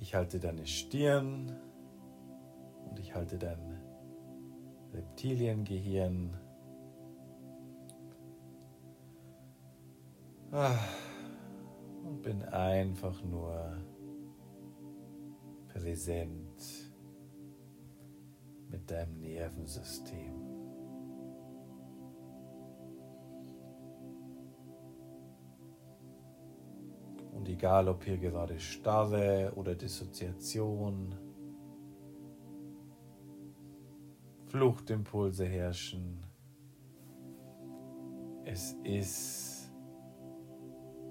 Ich halte deine Stirn und ich halte dein Reptiliengehirn. Ah, und bin einfach nur präsent mit deinem Nervensystem. Egal, ob hier gerade Starre oder Dissoziation, Fluchtimpulse herrschen, es ist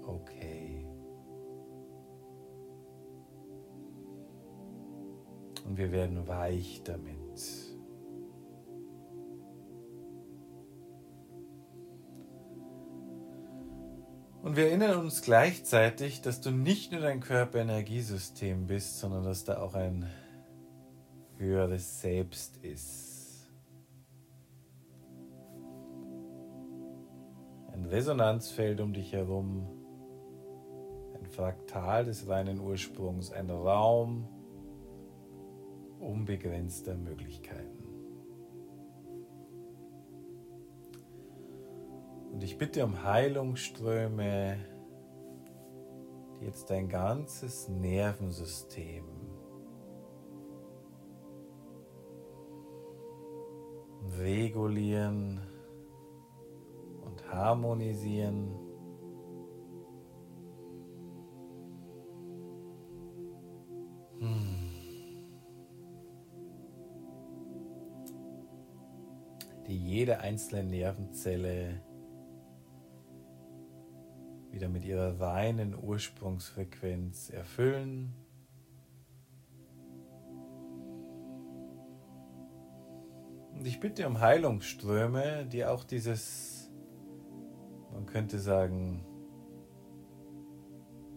okay. Und wir werden weich damit. Und wir erinnern uns gleichzeitig, dass du nicht nur dein Körperenergiesystem bist, sondern dass da auch ein höheres Selbst ist. Ein Resonanzfeld um dich herum, ein Fraktal des reinen Ursprungs, ein Raum unbegrenzter Möglichkeiten. Und ich bitte um Heilungsströme, die jetzt dein ganzes Nervensystem regulieren und harmonisieren. Hm. Die jede einzelne Nervenzelle wieder mit ihrer reinen Ursprungsfrequenz erfüllen. Und ich bitte um Heilungsströme, die auch dieses, man könnte sagen,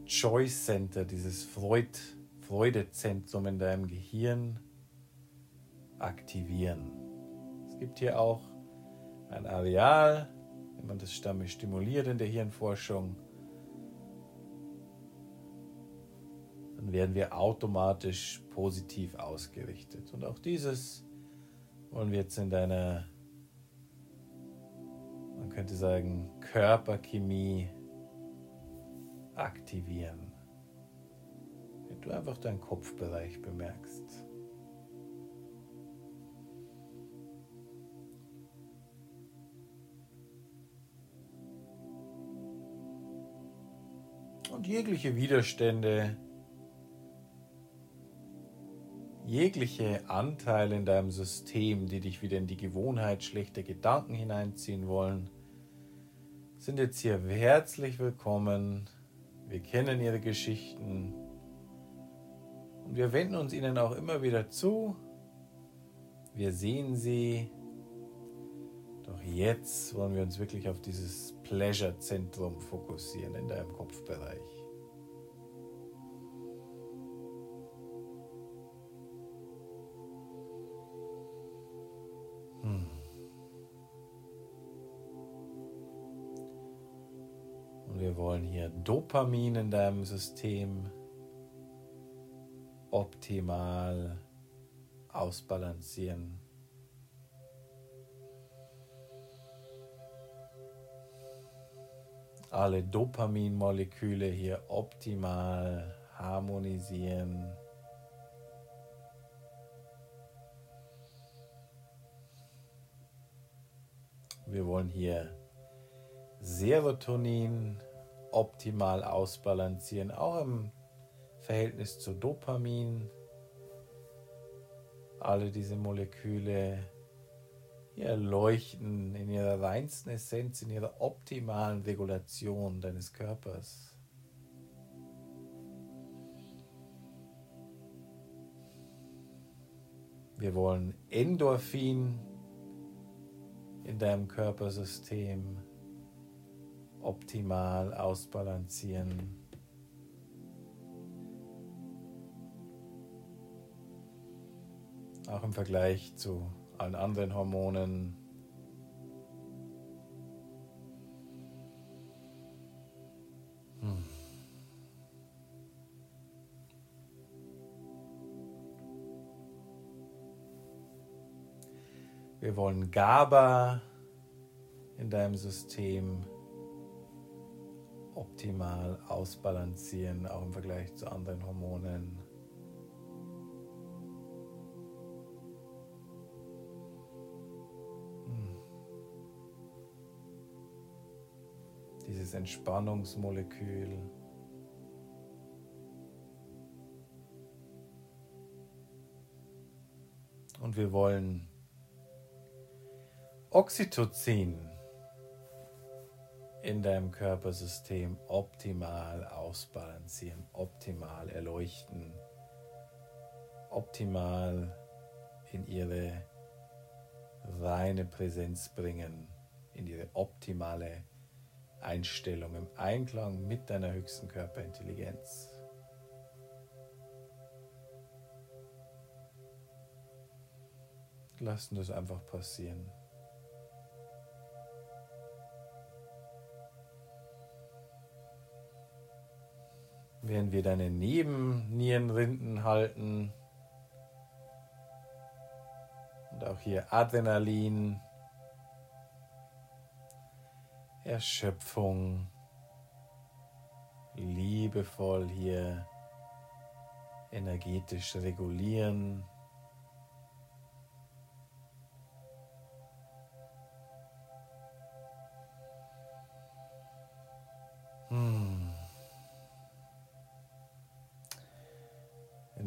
Choice Center, dieses Freud, Freudezentrum in deinem Gehirn aktivieren. Es gibt hier auch ein Areal, wenn man das stimuliert in der Hirnforschung, dann werden wir automatisch positiv ausgerichtet. Und auch dieses wollen wir jetzt in deiner, man könnte sagen, Körperchemie aktivieren. Wenn du einfach deinen Kopfbereich bemerkst. Und jegliche Widerstände, jegliche Anteile in deinem System, die dich wieder in die Gewohnheit schlechter Gedanken hineinziehen wollen, sind jetzt hier herzlich willkommen. Wir kennen ihre Geschichten und wir wenden uns ihnen auch immer wieder zu. Wir sehen sie. Doch jetzt wollen wir uns wirklich auf dieses Pleasure-Zentrum fokussieren in deinem Kopfbereich. Wir wollen hier Dopamin in deinem System optimal ausbalancieren. Alle Dopaminmoleküle hier optimal harmonisieren. Wir wollen hier Serotonin optimal ausbalancieren, auch im Verhältnis zu Dopamin. Alle diese Moleküle hier leuchten in ihrer reinsten Essenz, in ihrer optimalen Regulation deines Körpers. Wir wollen Endorphin in deinem Körpersystem optimal ausbalancieren. Auch im Vergleich zu allen anderen Hormonen. Hm. Wir wollen GABA in deinem System optimal ausbalancieren, auch im Vergleich zu anderen Hormonen. Hm. Dieses Entspannungsmolekül. Und wir wollen Oxytocin in deinem Körpersystem optimal ausbalancieren, optimal erleuchten, optimal in ihre reine Präsenz bringen, in ihre optimale Einstellung im Einklang mit deiner höchsten Körperintelligenz. Lassen das einfach passieren. Während wir deine Nebennierenrinden halten. Und auch hier Adrenalin, Erschöpfung, liebevoll hier energetisch regulieren.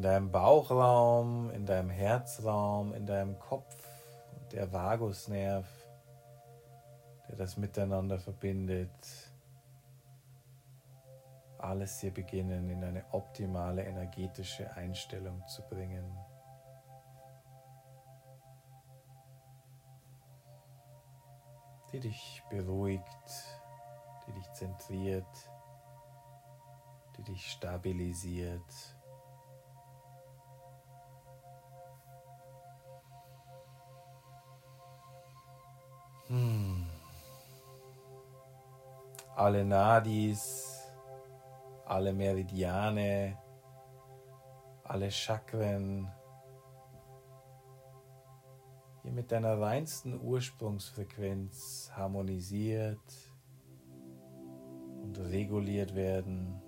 Deinem Bauchraum, in deinem Herzraum, in deinem Kopf, der Vagusnerv, der das miteinander verbindet. Alles hier beginnen in eine optimale energetische Einstellung zu bringen. die dich beruhigt, die dich zentriert, die dich stabilisiert. Hm. Alle Nadis, alle Meridiane, alle Chakren, hier mit deiner reinsten Ursprungsfrequenz harmonisiert und reguliert werden.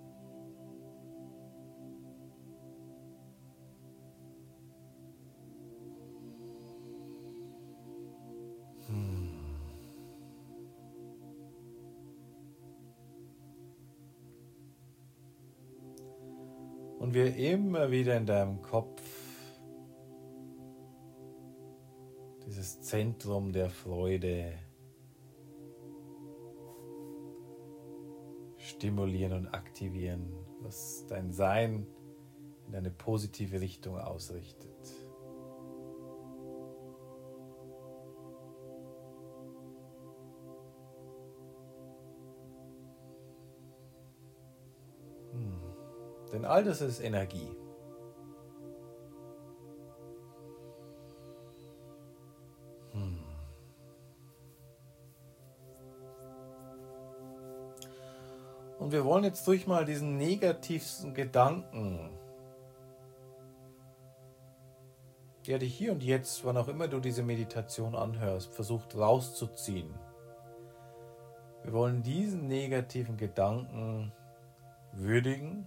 Und wir immer wieder in deinem Kopf dieses Zentrum der Freude stimulieren und aktivieren, was dein Sein in eine positive Richtung ausrichtet. Denn all das ist Energie. Hm. Und wir wollen jetzt durch mal diesen negativsten Gedanken, der dich hier und jetzt, wann auch immer du diese Meditation anhörst, versucht rauszuziehen. Wir wollen diesen negativen Gedanken würdigen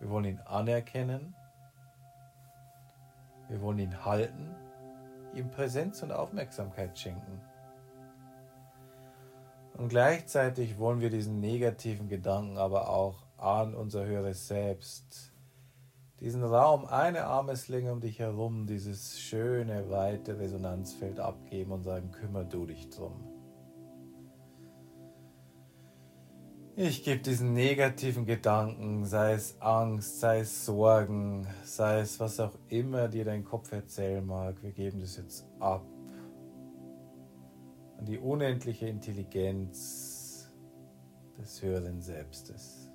wir wollen ihn anerkennen. Wir wollen ihn halten, ihm Präsenz und Aufmerksamkeit schenken. Und gleichzeitig wollen wir diesen negativen Gedanken aber auch an unser höheres Selbst, diesen Raum eine Armeslänge um dich herum, dieses schöne, weite Resonanzfeld abgeben und sagen, kümmere du dich drum. Ich gebe diesen negativen Gedanken, sei es Angst, sei es Sorgen, sei es was auch immer dir dein Kopf erzählen mag, wir geben das jetzt ab an die unendliche Intelligenz des höheren Selbstes.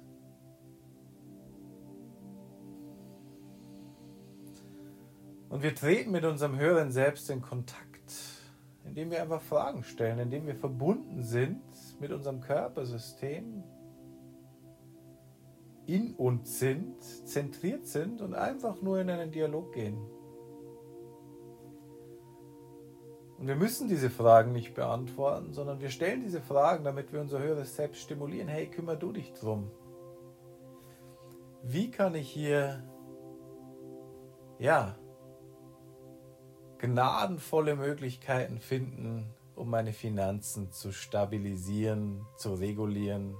Und wir treten mit unserem höheren Selbst in Kontakt, indem wir einfach Fragen stellen, indem wir verbunden sind mit unserem Körpersystem in uns sind, zentriert sind und einfach nur in einen Dialog gehen. Und wir müssen diese Fragen nicht beantworten, sondern wir stellen diese Fragen, damit wir unser höheres Selbst stimulieren. Hey, kümmer du dich drum. Wie kann ich hier, ja, gnadenvolle Möglichkeiten finden, um meine Finanzen zu stabilisieren, zu regulieren,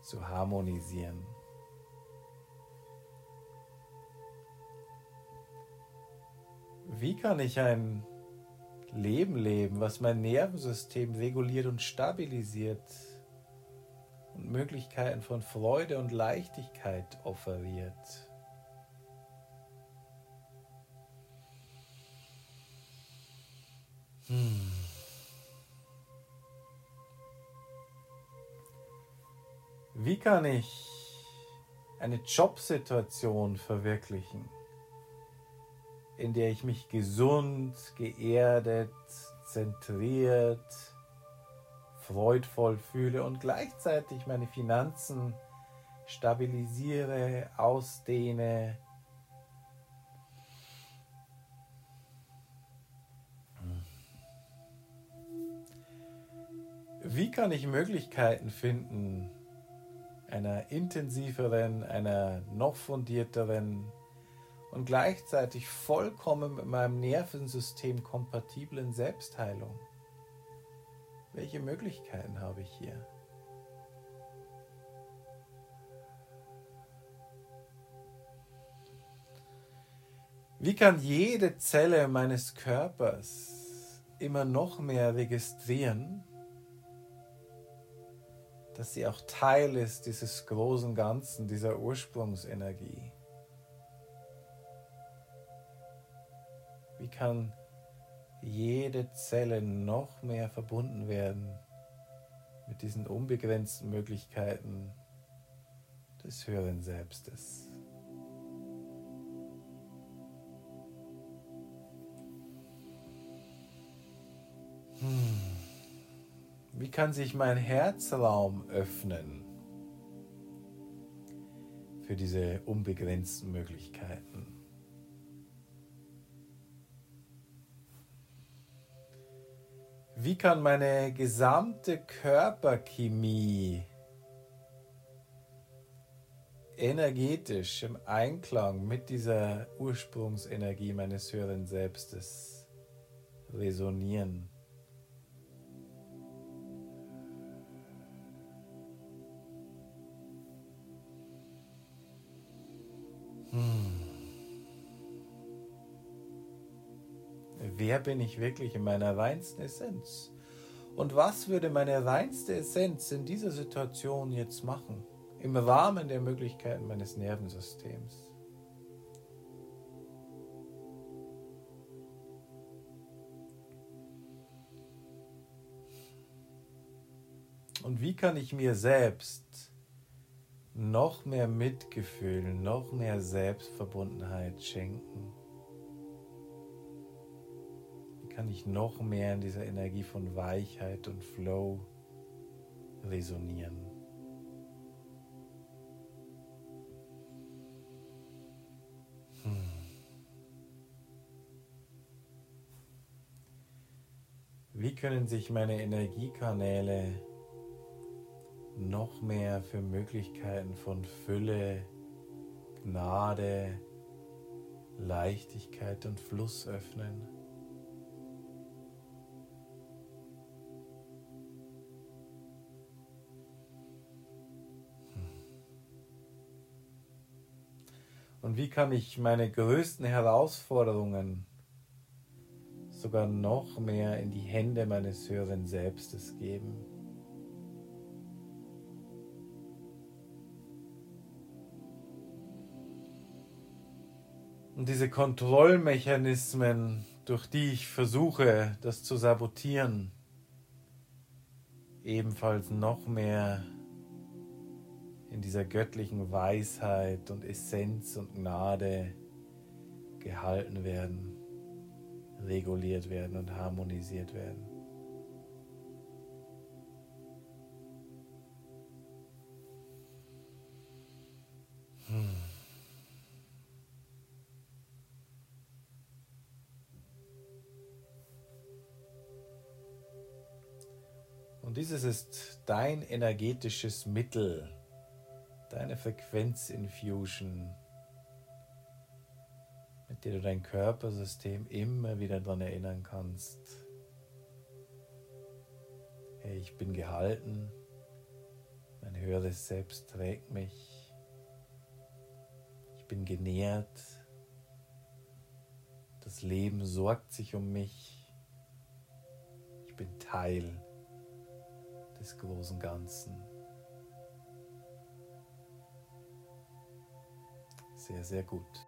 zu harmonisieren? Wie kann ich ein Leben leben, was mein Nervensystem reguliert und stabilisiert und Möglichkeiten von Freude und Leichtigkeit offeriert. Hm. Wie kann ich eine Jobsituation verwirklichen? in der ich mich gesund, geerdet, zentriert, freudvoll fühle und gleichzeitig meine Finanzen stabilisiere, ausdehne. Wie kann ich Möglichkeiten finden, einer intensiveren, einer noch fundierteren und gleichzeitig vollkommen mit meinem Nervensystem kompatiblen Selbstheilung. Welche Möglichkeiten habe ich hier? Wie kann jede Zelle meines Körpers immer noch mehr registrieren, dass sie auch Teil ist dieses großen Ganzen, dieser Ursprungsenergie? Wie kann jede Zelle noch mehr verbunden werden mit diesen unbegrenzten Möglichkeiten des höheren Selbstes? Hm. Wie kann sich mein Herzraum öffnen für diese unbegrenzten Möglichkeiten? Wie kann meine gesamte Körperchemie energetisch im Einklang mit dieser Ursprungsenergie meines höheren Selbstes resonieren? Wer bin ich wirklich in meiner reinsten Essenz? Und was würde meine reinste Essenz in dieser Situation jetzt machen? Im Rahmen der Möglichkeiten meines Nervensystems. Und wie kann ich mir selbst noch mehr Mitgefühl, noch mehr Selbstverbundenheit schenken? Kann ich noch mehr in dieser Energie von Weichheit und Flow resonieren. Hm. Wie können sich meine Energiekanäle noch mehr für Möglichkeiten von Fülle, Gnade, Leichtigkeit und Fluss öffnen? Und wie kann ich meine größten Herausforderungen sogar noch mehr in die Hände meines höheren Selbstes geben? Und diese Kontrollmechanismen, durch die ich versuche, das zu sabotieren, ebenfalls noch mehr in dieser göttlichen Weisheit und Essenz und Gnade gehalten werden, reguliert werden und harmonisiert werden. Hm. dieses ist dein energetisches Mittel, deine Frequenzinfusion, mit der du dein Körpersystem immer wieder daran erinnern kannst. Hey, ich bin gehalten, mein höheres Selbst trägt mich, ich bin genährt, das Leben sorgt sich um mich, ich bin Teil des großen Ganzen. Sehr, sehr gut.